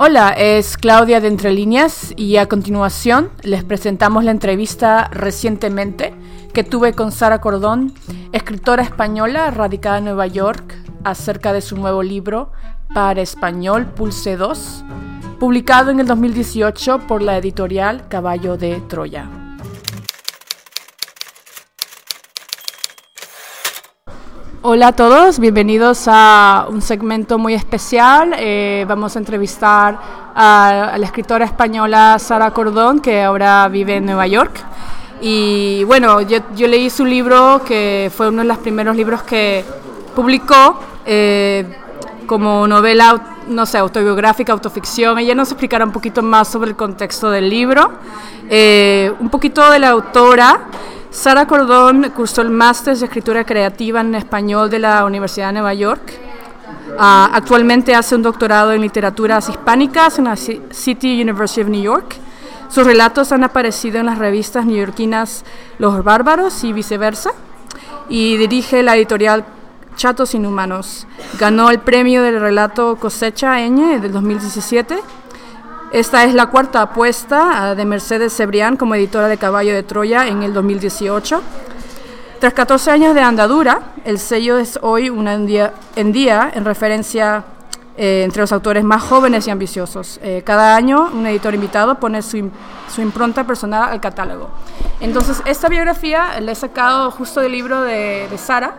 Hola, es Claudia de Entre Líneas y a continuación les presentamos la entrevista recientemente que tuve con Sara Cordón, escritora española radicada en Nueva York, acerca de su nuevo libro para español Pulse 2, publicado en el 2018 por la editorial Caballo de Troya. Hola a todos, bienvenidos a un segmento muy especial. Eh, vamos a entrevistar a, la escritora española Sara Cordón, que ahora vive en Nueva York. Y bueno, yo, leí su libro, que fue uno de los primeros libros que publicó eh, como novela, no sé, autobiográfica, autoficción. Ella nos explicará un poquito más sobre el contexto del libro, eh, un poquito de la autora. Sara Cordón cursó el máster de escritura creativa en español de la Universidad de Nueva York. Ah, actualmente hace un doctorado en literaturas hispánicas en la City University of New York. Sus relatos han aparecido en las revistas neoyorquinas Los Bárbaros y viceversa. Y dirige la editorial Chatos Inhumanos. Ganó el premio del relato Cosecha Ñ del 2017 esta es la cuarta apuesta ah, de Mercedes Cebrián como editora de Caballo de Troya en el 2018. Tras 14 años de andadura, el sello es hoy un día en día en referencia eh, entre los autores más jóvenes y ambiciosos. Eh, cada año un editor invitado pone su, su, impronta personal al catálogo. Entonces, esta biografía la he sacado justo del libro de, de Sara,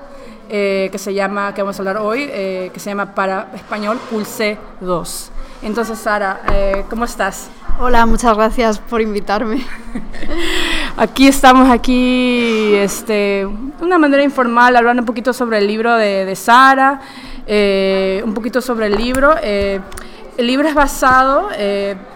eh, que se llama, que vamos a hablar hoy, que se llama para español Pulse 2. Entonces, Sara, eh, ¿cómo estás? Hola, muchas gracias por invitarme. Aquí estamos, aquí, este, de una manera informal, hablando un poquito sobre el libro de, Sara, eh, un poquito sobre el libro. Eh, el libro es basado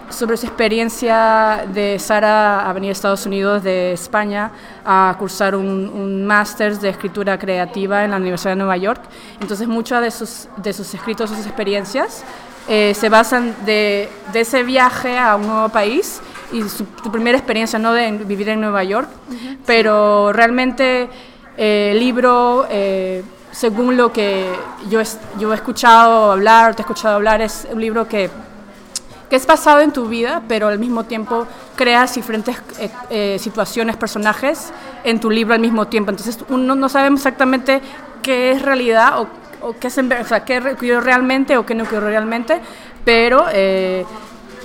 sobre su experiencia de Sara a venir a Estados Unidos de España a cursar un, un máster de escritura creativa en la Universidad de Nueva York. Entonces, muchos de sus, de sus escritos, sus experiencias, eh, se basan de, de, ese viaje a un nuevo país y su, primera experiencia no de vivir en Nueva York, pero realmente eh, el libro, eh, según lo que yo, yo he escuchado hablar, te he escuchado hablar, es un libro que, que es basado en tu vida, pero al mismo tiempo creas diferentes situaciones, personajes en tu libro al mismo tiempo. Entonces uno no sabemos exactamente qué es realidad o o qué, se, o sea, qué ocurrió realmente o qué no ocurrió realmente, pero eh,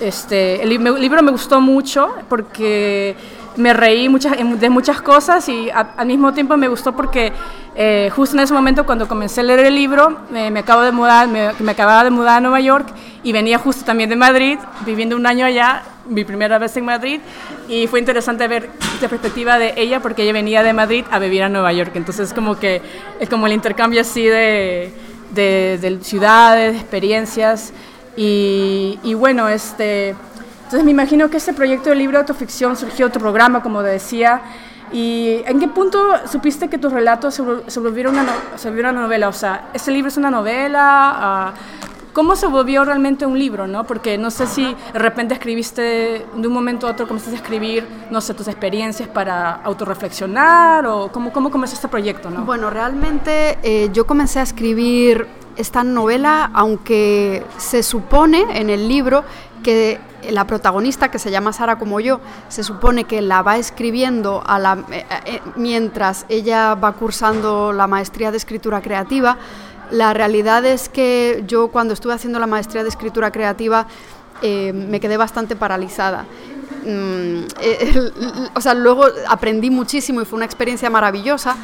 este, el, libro me gustó mucho porque me reí muchas, de muchas cosas y al mismo tiempo me gustó porque eh, justo en ese momento cuando comencé a leer el libro me, acabo de mudar, me, acababa de mudar a Nueva York y venía justo también de Madrid, viviendo un año allá, mi primera vez en Madrid y fue interesante ver la perspectiva de ella porque ella venía de Madrid a vivir a Nueva York, entonces como que es como el intercambio así de, de, de ciudades, experiencias y, y bueno, este entonces me imagino que este proyecto de libro de autoficción surgió otro programa, como decía. ¿Y en qué punto supiste que tus relatos se, volvieron una, una novela? O sea, ¿este libro es una novela? Ah, ¿Cómo se volvió realmente un libro? ¿no? Porque no sé si de repente escribiste de un momento a otro, comenzaste a escribir, no sé, tus experiencias para autorreflexionar o cómo, cómo comenzó este proyecto. ¿no? Bueno, realmente eh, yo comencé a escribir esta novela, aunque se supone en el libro que la protagonista, que se llama Sara como yo, se supone que la va escribiendo a la, eh, eh, mientras ella va cursando la maestría de escritura creativa. La realidad es que yo cuando estuve haciendo la maestría de escritura creativa eh, me quedé bastante paralizada. Mm, o sea, luego aprendí muchísimo y fue una experiencia maravillosa,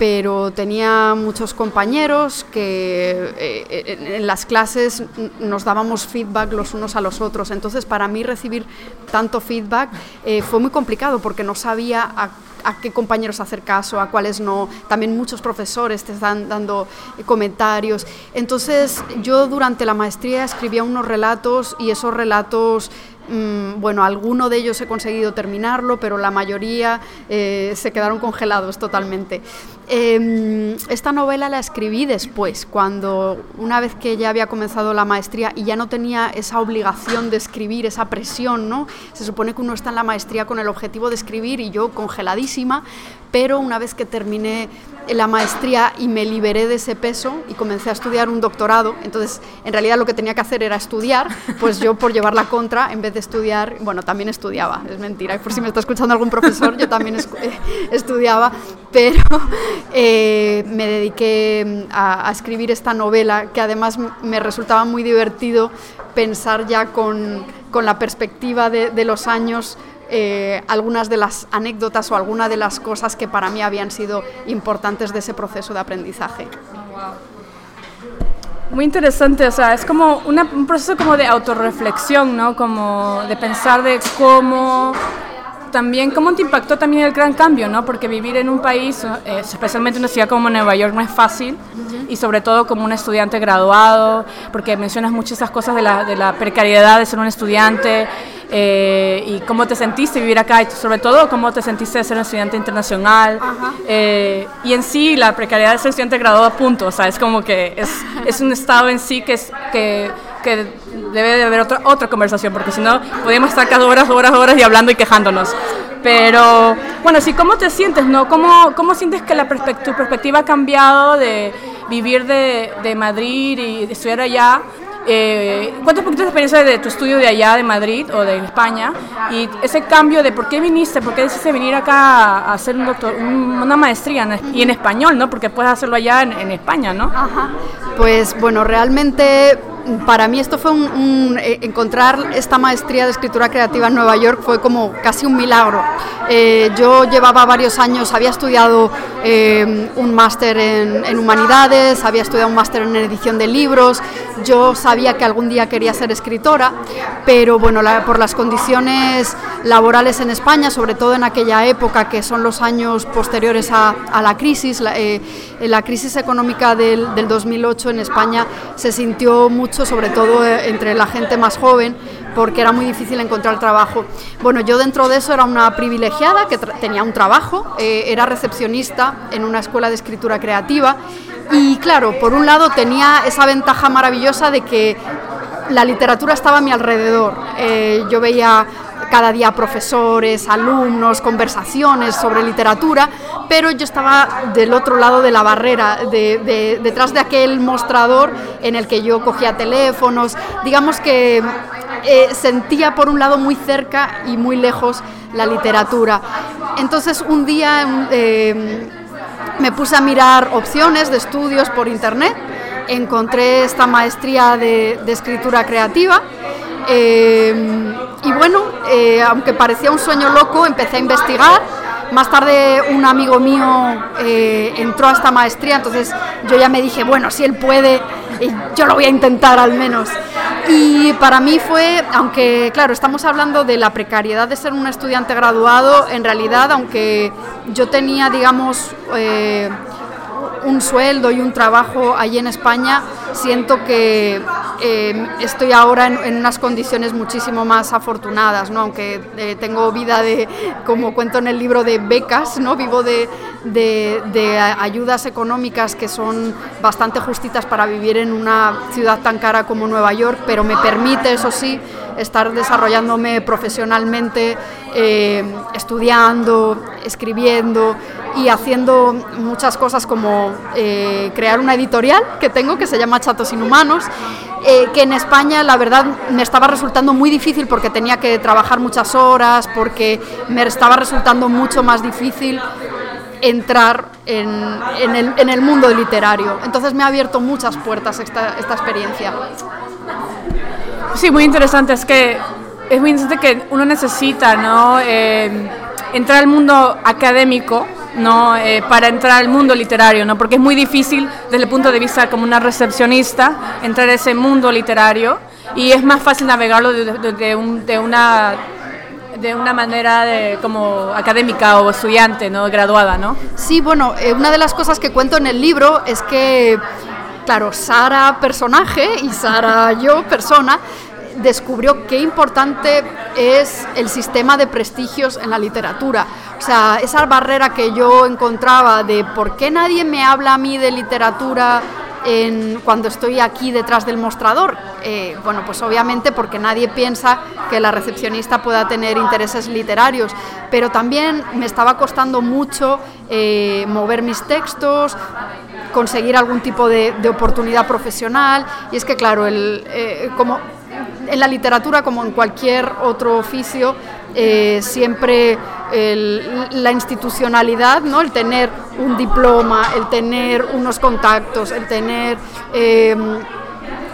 pero tenía muchos compañeros que eh, en las clases nos dábamos feedback los unos a los otros. Entonces, para mí recibir tanto feedback eh, fue muy complicado porque no sabía a, qué compañeros hacer caso, a cuáles no. También muchos profesores te están dando eh, comentarios. Entonces, yo durante la maestría escribía unos relatos y esos relatos Mm, bueno, alguno de ellos he conseguido terminarlo, pero la mayoría se quedaron congelados totalmente. Em, esta novela la escribí después, cuando una vez que ya había comenzado la maestría y ya no tenía esa obligación de escribir, esa presión, ¿no? Se supone que uno está en la maestría con el objetivo de escribir y yo congeladísima, pero una vez que terminé la maestría y me liberé de ese peso y comencé a estudiar un doctorado. Entonces, en realidad lo que tenía que hacer era estudiar, pues yo por llevar la contra, en vez de estudiar, bueno, también estudiaba, es mentira, por si me está escuchando algún profesor, yo también eh, estudiaba, pero eh, me dediqué mm, a, escribir esta novela, que además me resultaba muy divertido pensar ya con, con la perspectiva de los años eh, algunas de las anécdotas o algunas de las cosas que para mí habían sido importantes de ese proceso de aprendizaje. Muy interesante, o sea, es como un proceso como de autorreflexión, ¿no? Como de pensar de cómo también cómo te impactó también el gran cambio, ¿no? Porque vivir en un país, eh, especialmente en una ciudad como Nueva York, no es fácil y sobre todo como un estudiante graduado, porque mencionas muchas esas cosas de la, de la precariedad de ser un estudiante eh, y cómo te sentiste vivir acá y sobre todo cómo te sentiste de ser un estudiante internacional eh, y en sí la precariedad de ser estudiante graduado punto, o sea, es como que es, es un estado en sí que es que, que debe de haber otra, otra conversación, porque si no, podemos estar cada horas, horas, horas y hablando y quejándonos. Pero, bueno, sí, ¿cómo te sientes, no? ¿Cómo, cómo sientes que la tu perspectiva ha cambiado de vivir de, de Madrid y de estudiar allá eh, cuéntame un poquito de experiencia de tu estudio de allá, de Madrid o de España, y ese cambio de por qué viniste, por qué decidiste venir acá a hacer un doctor, una maestría y en español, ¿no? Porque puedes hacerlo allá en, España, ¿no? Pues bueno, realmente para mí esto fue un, eh, encontrar esta maestría de escritura creativa en Nueva York fue como casi un milagro. Eh, yo llevaba varios años, había estudiado eh, un máster en, humanidades, había estudiado un máster en edición de libros, yo sabía que algún día quería ser escritora, pero bueno, por las condiciones laborales en España, sobre todo en aquella época que son los años posteriores a, la crisis, la, la crisis económica del, del 2008 en España se sintió mucho sobre todo eh, entre la gente más joven, porque era muy difícil encontrar trabajo. Bueno, yo dentro de eso era una privilegiada que tenía un trabajo, eh, era recepcionista en una escuela de escritura creativa y claro, por un lado tenía esa ventaja maravillosa de que la literatura estaba a mi alrededor. Eh, yo veía cada día profesores, alumnos, conversaciones sobre literatura, pero yo estaba del otro lado de la barrera, detrás de aquel mostrador en el que yo cogía teléfonos, digamos que eh, sentía por un lado muy cerca y muy lejos la literatura. Entonces un día eh, me puse a mirar opciones de estudios por internet, encontré esta maestría de, escritura creativa. Eh, y bueno, eh, aunque parecía un sueño loco, empecé a investigar. Más tarde un amigo mío eh, entró a esta maestría, entonces yo ya me dije, bueno, si él puede, yo lo voy a intentar al menos. Y para mí fue, aunque claro, estamos hablando de la precariedad de ser un estudiante graduado, en realidad, aunque yo tenía, digamos, eh, un sueldo y un trabajo allí en España, siento que eh, estoy ahora en, unas condiciones muchísimo más afortunadas, ¿no? aunque eh, tengo vida de, como cuento en el libro, de becas, ¿no? vivo de, de, ayudas económicas que son bastante justitas para vivir en una ciudad tan cara como Nueva York, pero me permite, eso sí, estar desarrollándome profesionalmente, eh, estudiando, escribiendo y haciendo muchas cosas como eh, crear una editorial que tengo que se llama Chatos Inhumanos, eh, que en España la verdad me estaba resultando muy difícil porque tenía que trabajar muchas horas, porque me estaba resultando mucho más difícil entrar en, el, mundo literario. Entonces me ha abierto muchas puertas esta, esta experiencia. Sí, muy interesante. Es que es muy interesante que uno necesita ¿no? Eh, entrar al mundo académico ¿no? Eh, para entrar al mundo literario, ¿no? porque es muy difícil desde el punto de vista como una recepcionista entrar a ese mundo literario y es más fácil navegarlo de, una de una manera de, como académica o estudiante, ¿no? graduada, ¿no? Sí, bueno, eh, una de las cosas que cuento en el libro es que, claro, Sara personaje y Sara yo persona descubrió qué importante es el sistema de prestigios en la literatura. O sea, esa barrera que yo encontraba de por qué nadie me habla a mí de literatura en, cuando estoy aquí detrás del mostrador. Eh, bueno, pues obviamente porque nadie piensa que la recepcionista pueda tener intereses literarios, pero también me estaba costando mucho eh, mover mis textos, conseguir algún tipo de, oportunidad profesional. Y es que, claro, el, eh, como en la literatura, como en cualquier otro oficio, eh, siempre la institucionalidad, ¿no? el tener un diploma, el tener unos contactos, el tener eh,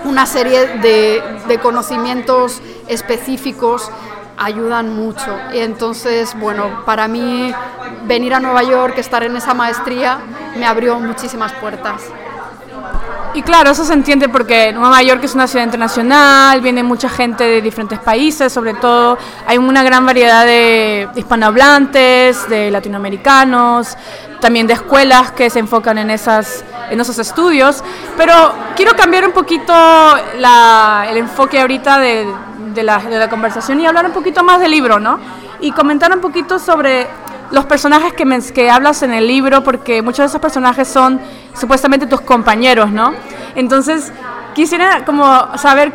una serie de, de conocimientos específicos ayudan mucho. Y entonces, bueno, para mí venir a Nueva York, estar en esa maestría, me abrió muchísimas puertas. Y claro, eso se entiende porque Nueva York es una ciudad internacional, viene mucha gente de diferentes países, sobre todo hay una gran variedad de hispanohablantes, de latinoamericanos, también de escuelas que se enfocan en, esas, en esos estudios. Pero quiero cambiar un poquito el enfoque ahorita la, de la conversación y hablar un poquito más del libro, ¿no? Y comentar un poquito sobre los personajes que, que hablas en el libro, porque muchos de esos personajes son supuestamente tus compañeros, ¿no? Entonces, quisiera como saber,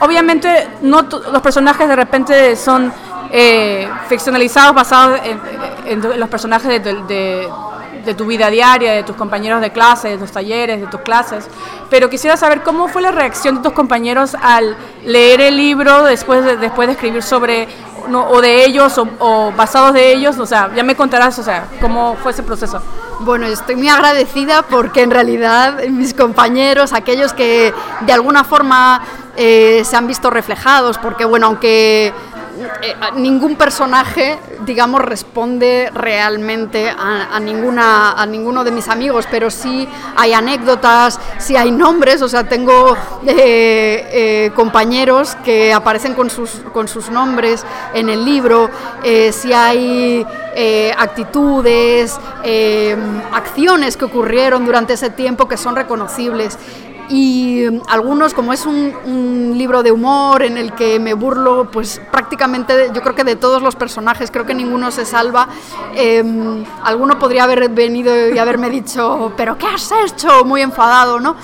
obviamente no los personajes de repente son eh, ficcionalizados, basados en, los personajes de, de, tu vida diaria, de tus compañeros de clase, de tus talleres, de tus clases, pero quisiera saber cómo fue la reacción de tus compañeros al leer el libro después de, después de escribir sobre o de ellos o, basados de ellos, o sea, ya me contarás, o sea, cómo fue ese proceso. Bueno, estoy muy agradecida porque en realidad mis compañeros, aquellos que de alguna forma eh, se han visto reflejados, porque bueno, aunque eh, ningún personaje, digamos, responde realmente a, ninguna, a ninguno de mis amigos, pero sí hay anécdotas, sí hay nombres, o sea, tengo eh, eh, compañeros que aparecen con sus, con sus nombres en el libro, sí hay actitudes, acciones que ocurrieron durante ese tiempo que son reconocibles y mm, algunos, como es un, libro de humor en el que me burlo, pues prácticamente yo creo que de todos los personajes, creo que ninguno se salva. Em, alguno podría haber venido y haberme dicho, pero ¿qué has hecho? Muy enfadado, ¿no?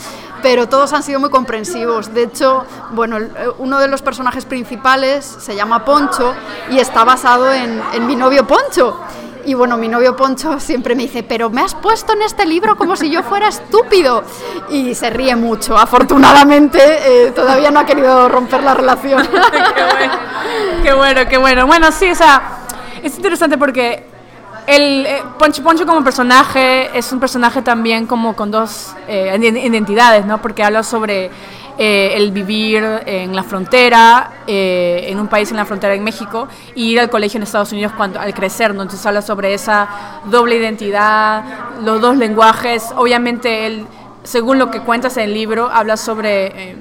Pero todos han sido muy comprensivos. De hecho, bueno, uno de los personajes principales se llama Poncho y está basado en, en mi novio Poncho. Y bueno, mi novio Poncho siempre me dice, pero me has puesto en este libro como si yo fuera estúpido. Y se ríe mucho. Afortunadamente, eh, todavía no ha querido romper la relación. qué, bueno. qué bueno, bueno. sí, o sea, es interesante porque el eh, Poncho Poncho como personaje es un personaje también como con dos eh, identidades, ¿no? Porque habla sobre eh, el vivir en la frontera, eh, en un país en la frontera en México, y ir al colegio en Estados Unidos cuando, al crecer, ¿no? Entonces habla sobre esa doble identidad, los dos lenguajes. Obviamente él, según lo que cuentas en el libro, habla sobre...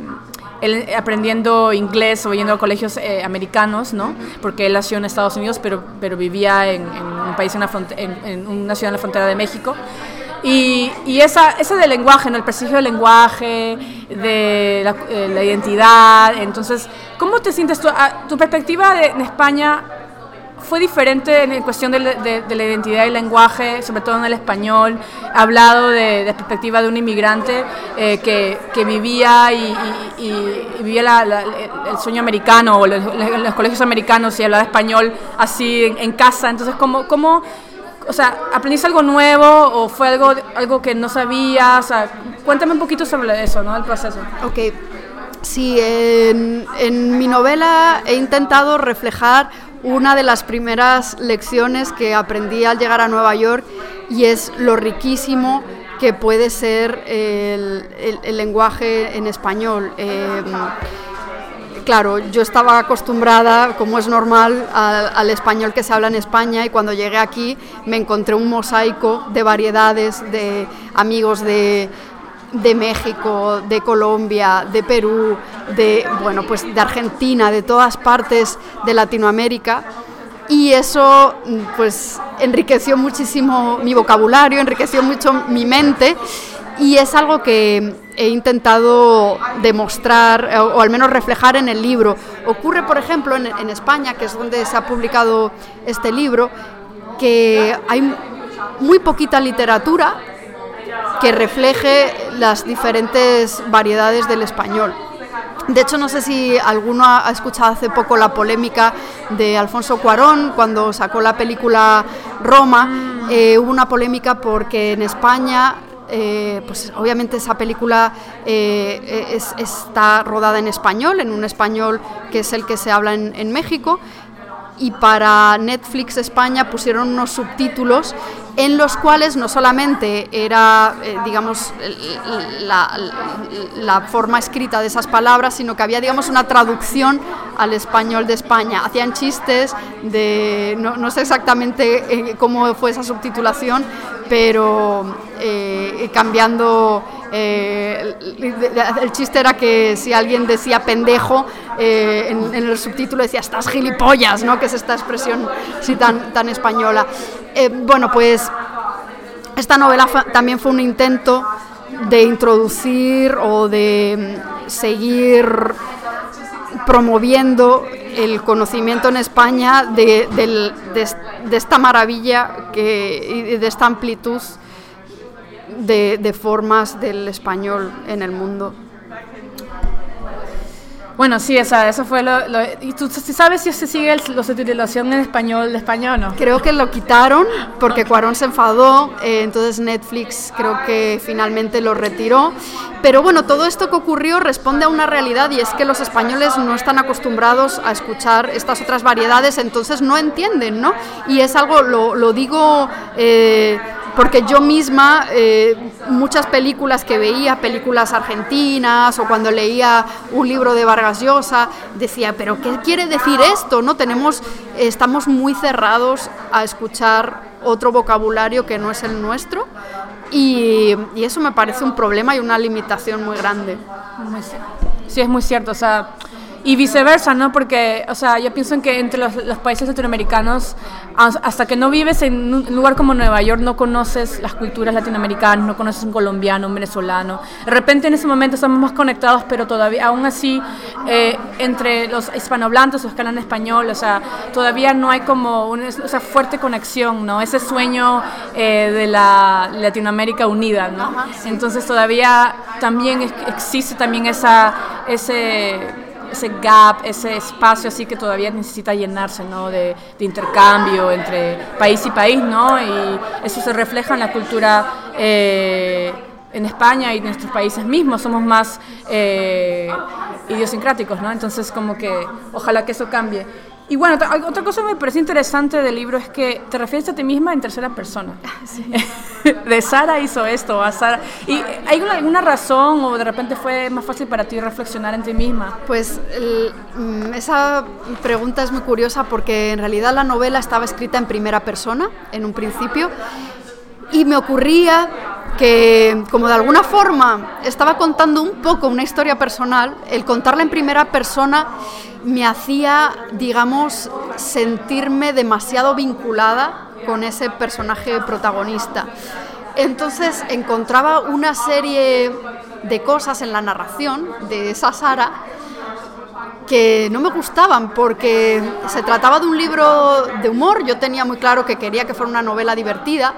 él eh, aprendiendo inglés o yendo a colegios americanos, ¿no? Porque él nació en Estados Unidos, pero, pero vivía en, un país en, en, una ciudad en la frontera de México. Y, esa, ese del lenguaje, ¿no? el prestigio del lenguaje, de la, eh, identidad. Entonces, ¿cómo te sientes tú? Ah, ¿Tu perspectiva de, en España fue diferente en cuestión de, la identidad y el lenguaje, sobre todo en el español? Hablado de, la perspectiva de un inmigrante eh, que, vivía y, y, vivía el sueño americano o los, los, colegios americanos y hablaba español así en, en casa. Entonces, ¿cómo, cómo o sea, ¿aprendiste algo nuevo o fue algo, algo que no sabías? cuéntame un poquito sobre eso, ¿no? El proceso. Ok. Sí, en, mi novela he intentado reflejar una de las primeras lecciones que aprendí al llegar a Nueva York y es lo riquísimo que puede ser el, el, lenguaje en español. Eh, claro, yo estaba acostumbrada, como es normal, al, español que se habla en España y cuando llegué aquí me encontré un mosaico de variedades de amigos de, México, de Colombia, de Perú, de, bueno, pues de Argentina, de todas partes de Latinoamérica. Y eso pues enriqueció muchísimo mi vocabulario, enriqueció mucho mi mente y es algo que he intentado demostrar eh, o, al menos reflejar en el libro. Ocurre, por ejemplo, en, en, España, que es donde se ha publicado este libro, que hay muy poquita literatura que refleje las diferentes variedades del español. De hecho, no sé si alguno ha escuchado hace poco la polémica de Alfonso Cuarón cuando sacó la película Roma. Mm. Eh, hubo una polémica porque en España eh, pues obviamente esa película eh, está rodada en español, en un español que es el que se habla en México, y para Netflix España pusieron unos subtítulos en los cuales no solamente era, eh, digamos, la, forma escrita de esas palabras, sino que había, digamos, una traducción al español de España. Hacían chistes de, no, sé exactamente cómo fue esa subtitulación, pero eh, cambiando eh, el, chiste era que si alguien decía pendejo, eh, en, el subtítulo decía estás gilipollas, ¿no? Que es esta expresión así tan, tan española. Bueno, pues esta novela también fue un intento de introducir o de mm, seguir promoviendo el conocimiento en España de, de esta maravilla que, y de esta amplitud de, formas del español en el mundo. Bueno, sí, eso fue lo, ¿Y tú sabes si se sigue la subtitulación en español de español no? Creo que lo quitaron porque Cuarón se enfadó, eh, entonces Netflix creo que finalmente lo retiró. Pero bueno, todo esto que ocurrió responde a una realidad y es que los españoles no están acostumbrados a escuchar estas otras variedades, entonces no entienden, ¿no? Y es algo, lo, lo digo... Eh, porque yo misma eh, muchas películas que veía, películas argentinas o cuando leía un libro de Vargas Llosa, decía, pero ¿qué quiere decir esto? No tenemos, estamos muy cerrados a escuchar otro vocabulario que no es el nuestro y, y eso me parece un problema y una limitación muy grande. Sí, es muy cierto, o sea y viceversa, ¿no? Porque, o sea, yo pienso en que entre los, países latinoamericanos, hasta que no vives en un lugar como Nueva York, no conoces las culturas latinoamericanas, no conoces un colombiano, un venezolano. De repente en ese momento estamos más conectados, pero todavía, aún así, eh, entre los hispanohablantes, los que hablan español, o sea, todavía no hay como una o fuerte conexión, ¿no? Ese sueño eh, de la Latinoamérica unida, ¿no? Entonces todavía también existe también esa, ese ese gap, ese espacio así que todavía necesita llenarse, ¿no? De, intercambio entre país y país, ¿no? Y eso se refleja en la cultura eh, en España y en nuestros países mismos. Somos más eh, idiosincráticos, ¿no? Entonces, como que ojalá que eso cambie. Y bueno, otra cosa que me parece interesante del libro es que te refieres a ti misma en tercera persona. de Sara hizo esto, a Sara. ¿Y hay alguna razón o de repente fue más fácil para ti reflexionar en ti misma? Pues mm, esa pregunta es muy curiosa porque en realidad la novela estaba escrita en primera persona en un principio y me ocurría que como de alguna forma estaba contando un poco una historia personal, el contarla en primera persona me hacía, digamos, sentirme demasiado vinculada con ese personaje protagonista. Entonces encontraba una serie de cosas en la narración de esa Sara que no me gustaban porque se trataba de un libro de humor, yo tenía muy claro que quería que fuera una novela divertida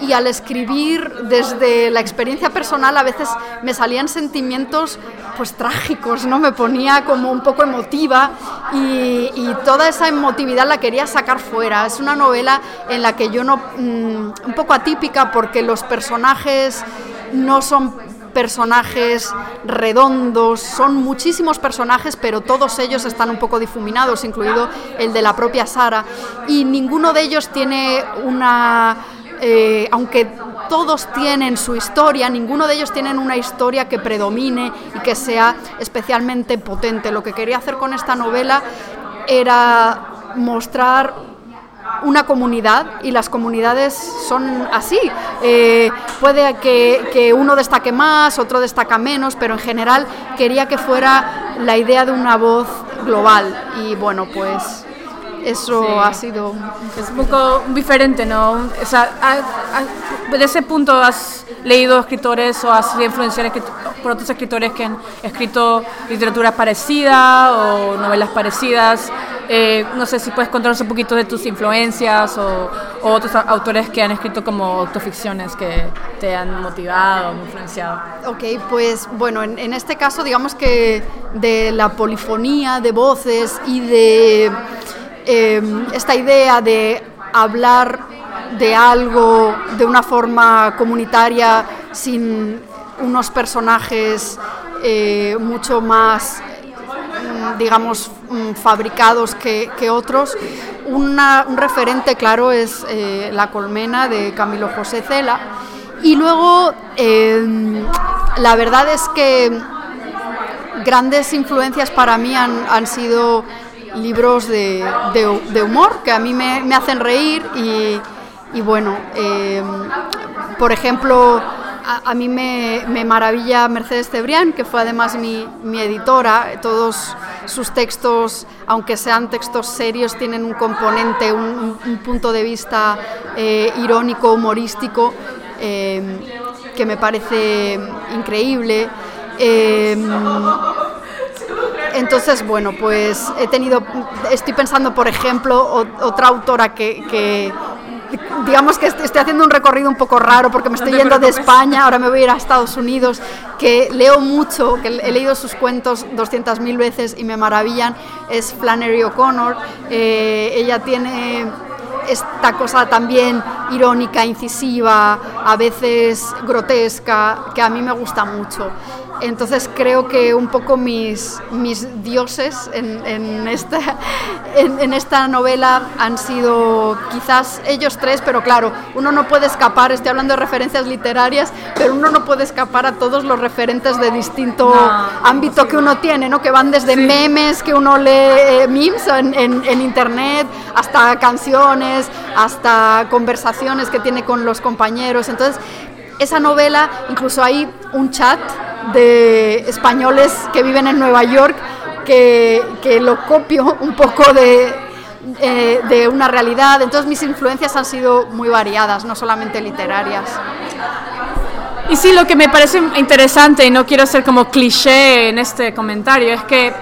y al escribir desde la experiencia personal a veces me salían sentimientos pues trágicos, ¿no? Me ponía como un poco emotiva y, toda esa emotividad la quería sacar fuera. Es una novela en la que yo no... Mm, un poco atípica porque los personajes no son personajes redondos, son muchísimos personajes, pero todos ellos están un poco difuminados, incluido el de la propia Sara, y ninguno de ellos tiene una eh, aunque todos tienen su historia, ninguno de ellos tienen una historia que predomine y que sea especialmente potente. Lo que quería hacer con esta novela era mostrar una comunidad y las comunidades son así. Eh, puede que, que, uno destaque más, otro destaca menos, pero en general quería que fuera la idea de una voz global. Y bueno, pues eso ha sido... Es un poco diferente, ¿no? O sea, de ese punto has leído escritores o has sido influenciado por otros escritores que han escrito literatura parecida o novelas parecidas. Eh, no sé si puedes contarnos un poquito de tus influencias o, o otros autores que han escrito como autoficciones que te han motivado, influenciado. Ok, pues bueno, en, este caso digamos que de la polifonía de voces y de em, esta idea de hablar de algo de una forma comunitaria sin unos personajes eh, mucho más mm, digamos, mm, fabricados que, otros. un referente claro es eh, La colmena de Camilo José Cela. Y luego, em, la verdad es que grandes influencias para mí han, sido libros de, humor que a mí me, hacen reír y, bueno, em, por ejemplo, a, mí me, maravilla Mercedes Cebrián, que fue además mi, editora. Todos sus textos, aunque sean textos serios, tienen un componente, un, punto de vista eh, irónico, humorístico, eh, que me parece increíble. Entonces, bueno, pues he tenido, estoy pensando, por ejemplo, otra autora que digamos que estoy haciendo un recorrido un poco raro porque me estoy yendo de España, ahora me voy a ir a Estados Unidos, que leo mucho, que he leído sus cuentos 200.000 veces y me maravillan, es Flannery O'Connor. Eh, ella tiene esta cosa también irónica, incisiva, a veces grotesca, que a mí me gusta mucho. Entonces creo que un poco mis, mis dioses en, esta, en, esta novela han sido quizás ellos tres, pero claro, uno no puede escapar, estoy hablando de referencias literarias, pero uno no puede escapar a todos los referentes de distinto ámbito que uno tiene, ¿no? que van desde memes que uno lee, eh, memes en internet, hasta canciones, hasta conversaciones que tiene con los compañeros. Entonces, esa novela, incluso hay un chat de españoles que viven en Nueva York que, que lo copio un poco de, eh, de una realidad. Entonces mis influencias han sido muy variadas, no solamente literarias. Y sí, lo que me parece interesante, y no quiero ser como cliché en este comentario, es que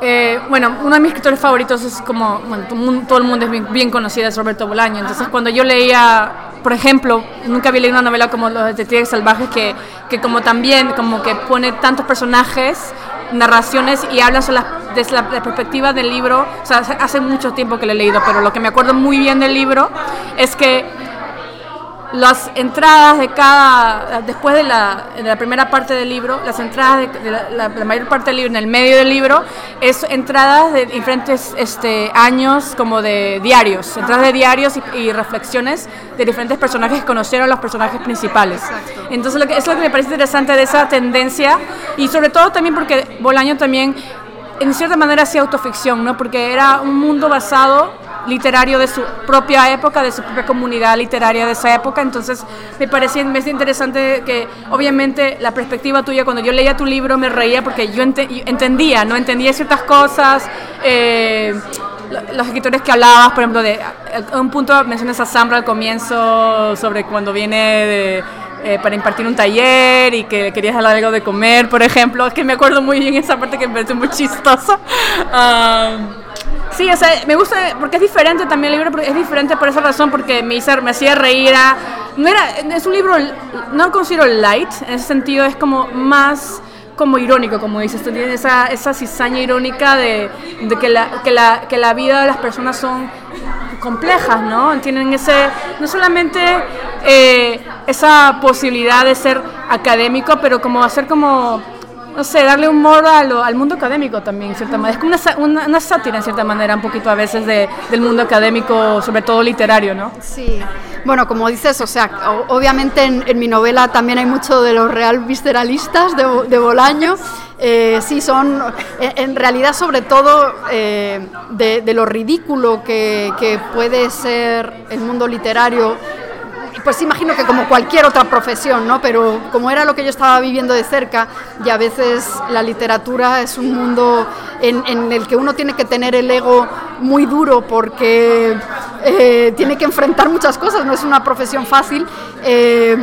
eh, bueno, uno de mis escritores favoritos es como, bueno, todo el mundo es bien, conocido, es Roberto Bolaño. Entonces, cuando yo leía, por ejemplo, nunca había leído una novela como Los Detectives Salvajes, que, que como también, como que pone tantos personajes, narraciones y habla desde la, perspectiva del libro. O sea, hace mucho tiempo que lo he leído, pero lo que me acuerdo muy bien del libro es que las entradas de cada, después de la, de la, primera parte del libro, las entradas de, la, mayor parte del libro, en el medio del libro, es entradas de diferentes este, años, como de diarios, entradas de diarios y, reflexiones de diferentes personajes que conocieron a los personajes principales. Entonces, lo que, es lo que me parece interesante de esa tendencia, y sobre todo también porque Bolaño también, en cierta manera, hacía autoficción, ¿no? porque era un mundo basado literario de su propia época, de su propia comunidad literaria de esa época. Entonces me parecía interesante que obviamente la perspectiva tuya, cuando yo leía tu libro me reía porque yo, entendía, ¿no? Entendía ciertas cosas. Eh, los escritores que hablabas, por ejemplo, de un punto mencionas a Sambra al comienzo sobre cuando viene eh, para impartir un taller y que querías hablar algo de comer, por ejemplo, es que me acuerdo muy bien esa parte que me parece muy chistosa. Ah, Sí, o sea, me gusta porque es diferente también el libro, es diferente por esa razón, porque me, hizo, me hacía reír. no era, es un libro, no considero light, en ese sentido es como más como irónico, como dices, tú tienes esa, esa cizaña irónica de, de que, la, que, la, que la vida de las personas son complejas, ¿no? Tienen ese, no solamente eh, esa posibilidad de ser académico, pero como hacer como no sé, darle humor a al mundo académico también, en cierta manera. Es como una, una, sátira, en cierta manera, un poquito a veces de, del mundo académico, sobre todo literario, ¿no? Sí. Bueno, como dices, o sea, obviamente en, mi novela también hay mucho de los real visceralistas de, de Bolaño. Eh, sí, son en, realidad sobre todo eh, de, de, lo ridículo que, que puede ser el mundo literario pues imagino que como cualquier otra profesión, ¿no? Pero como era lo que yo estaba viviendo de cerca, y a veces la literatura es un mundo en, el que uno tiene que tener el ego muy duro porque eh, tiene que enfrentar muchas cosas, no es una profesión fácil. Eh,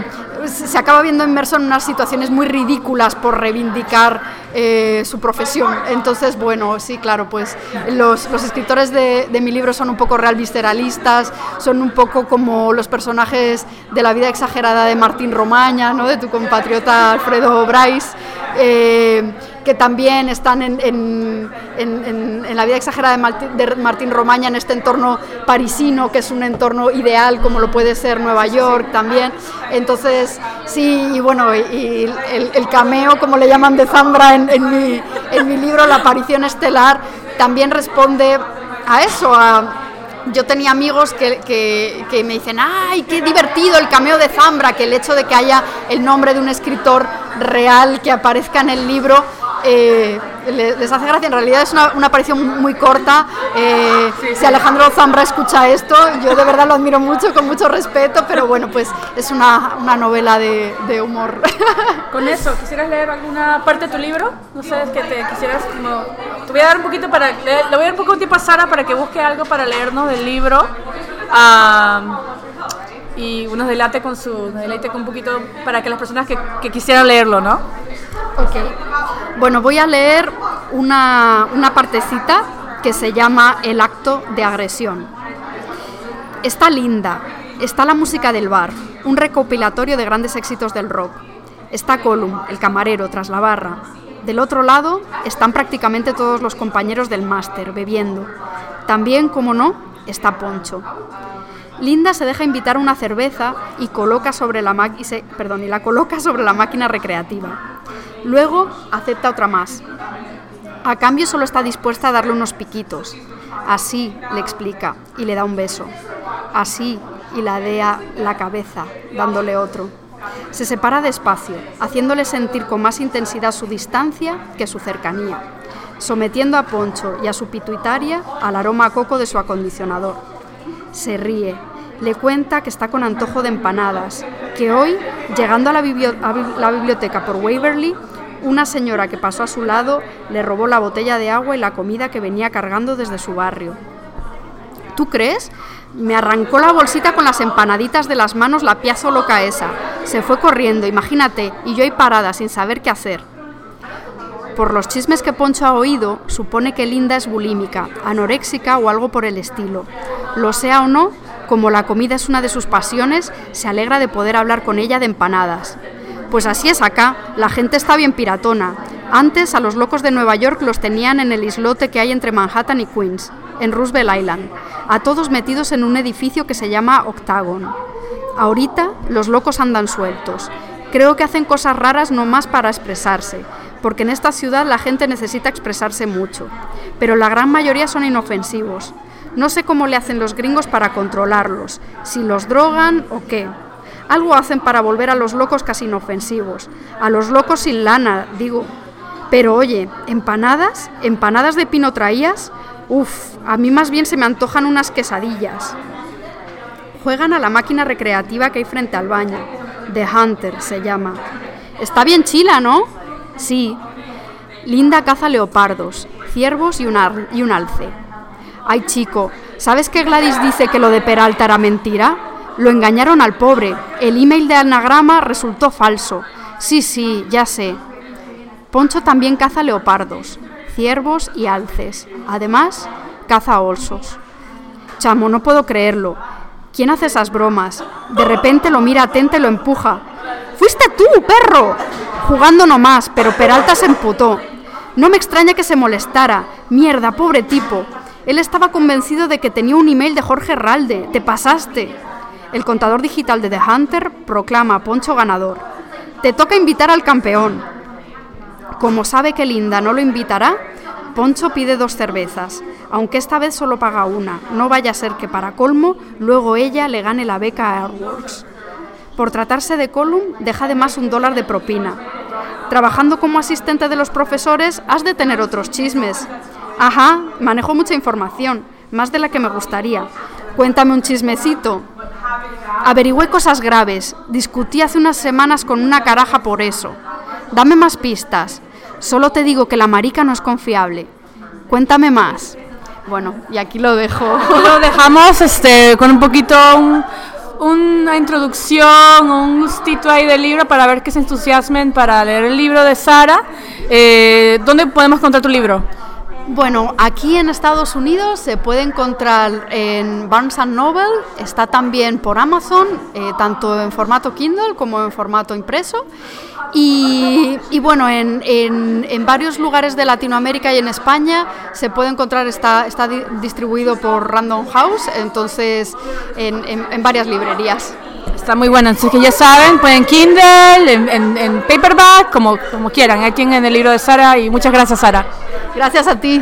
se acaba viendo inmerso en unas situaciones muy ridículas por reivindicar eh, su profesión. Entonces, bueno, sí, claro, pues los, los escritores de, mi libro son un poco real visceralistas, son un poco como los personajes de la vida exagerada de Martín Romaña, ¿no? de tu compatriota Alfredo Bryce. Que también están en, en, en, la vida exagerada de Martín, de Romaña, en este entorno parisino, que es un entorno ideal como lo puede ser Nueva York también. Entonces, sí, y bueno, y el, cameo, como le llaman de Zambra mi, en mi libro, La aparición estelar, también responde a eso, yo tenía amigos que, que, que, me dicen, ¡ay, qué divertido el cameo de Zambra! Que el hecho de que haya el nombre de un escritor real que aparezca en el libro eh, les hace gracia. En realidad es una, aparición muy corta. Eh, si Alejandro Zambra escucha esto, yo de verdad lo admiro mucho, con mucho respeto, pero bueno, pues es una, una novela de, de, humor. Con eso, ¿quisieras leer alguna parte de tu libro? No sé, es que te quisieras como... Te voy a dar un poquito para... Le, voy a dar un poco de tiempo a Sara para que busque algo para leernos del libro. y unos delate con su deleite con un poquito para que las personas que, que quisieran leerlo, ¿no? Bueno, voy a leer una, una partecita que se llama El acto de agresión. Está linda, está la música del bar, un recopilatorio de grandes éxitos del rock. Está Colum, el camarero, tras la barra. Del otro lado están prácticamente todos los compañeros del máster, bebiendo. También, como no, está Poncho. Linda se deja invitar una cerveza y, coloca sobre la perdón, y la coloca sobre la máquina recreativa. Luego acepta otra más. A cambio solo está dispuesta a darle unos piquitos. Así, le explica, y le da un beso. Así, y ladea la cabeza, dándole otro. Se separa despacio, haciéndole sentir con más intensidad su distancia que su cercanía, sometiendo a Poncho y a su pituitaria al aroma a coco de su acondicionador. Se ríe, le cuenta que está con antojo de empanadas, que hoy, llegando a la, biblioteca por Waverly, una señora que pasó a su lado le robó la botella de agua y la comida que venía cargando desde su barrio. ¿Tú crees? Me arrancó la bolsita con las empanaditas de las manos la piazo loca esa. Se fue corriendo, imagínate, y yo ahí parada sin saber qué hacer. Por los chismes que Poncho ha oído, supone que Linda es bulímica, anoréxica o algo por el estilo. Lo sea o no, como la comida es una de sus pasiones, se alegra de poder hablar con ella de empanadas. Pues así es acá, la gente está bien piratona. Antes a los locos de Nueva York los tenían en el islote que hay entre Manhattan y Queens, en Roosevelt Island, a todos metidos en un edificio que se llama Octagon. Ahorita los locos andan sueltos. Creo que hacen cosas raras no más para expresarse, porque en esta ciudad la gente necesita expresarse mucho, pero la gran mayoría son inofensivos. No sé cómo le hacen los gringos para controlarlos, si los drogan o qué. Algo hacen para volver a los locos casi inofensivos, a los locos sin lana, digo. Pero oye, ¿empanadas? ¿Empanadas de pino traías? Uf, a mí más bien se me antojan unas quesadillas. Juegan a la máquina recreativa que hay frente al baño. The Hunter se llama. Está bien chila, ¿no? Sí. Linda caza leopardos, ciervos y un, y un alce. Ay, chico, ¿sabes que Gladys dice que lo de Peralta era mentira? Lo engañaron al pobre. El email de anagrama resultó falso. Sí, sí, ya sé. Poncho también caza leopardos, ciervos y alces. Además, caza osos. Chamo, no puedo creerlo. ¿Quién hace esas bromas? De repente lo mira atento y lo empuja. ¡Fuiste tú, perro! Jugando nomás, pero Peralta se emputó. No me extraña que se molestara. Mierda, pobre tipo. Él estaba convencido de que tenía un email de Jorge Ralde. Te pasaste. El contador digital de The Hunter proclama a Poncho ganador. Te toca invitar al campeón. Como sabe que Linda no lo invitará, Poncho pide dos cervezas, aunque esta vez solo paga una. No vaya a ser que para colmo luego ella le gane la beca a Airworks. Por tratarse de Column, deja además un dólar de propina. Trabajando como asistente de los profesores, has de tener otros chismes. Ajá, manejo mucha información, más de la que me gustaría. Cuéntame un chismecito. Averigüé cosas graves. Discutí hace unas semanas con una caraja por eso. Dame más pistas. Solo te digo que la marica no es confiable. Cuéntame más. Bueno, y aquí lo dejo. lo dejamos este, con un poquito, un, una introducción, un gustito ahí del libro para ver que se entusiasmen para leer el libro de Sara. Eh, ¿Dónde podemos encontrar tu libro? Bueno, aquí en Estados Unidos se puede encontrar en Barnes Noble, está también por Amazon, eh, tanto en formato Kindle como en formato impreso. Y, bueno, en, varios lugares de Latinoamérica y en España se puede encontrar, está, distribuido por Random House, entonces en, varias librerías. Está muy bueno, así que ya saben, pueden Kindle, en, paperback, como quieran. Aquí en el libro de Sara y muchas gracias Sara. Gracias a ti.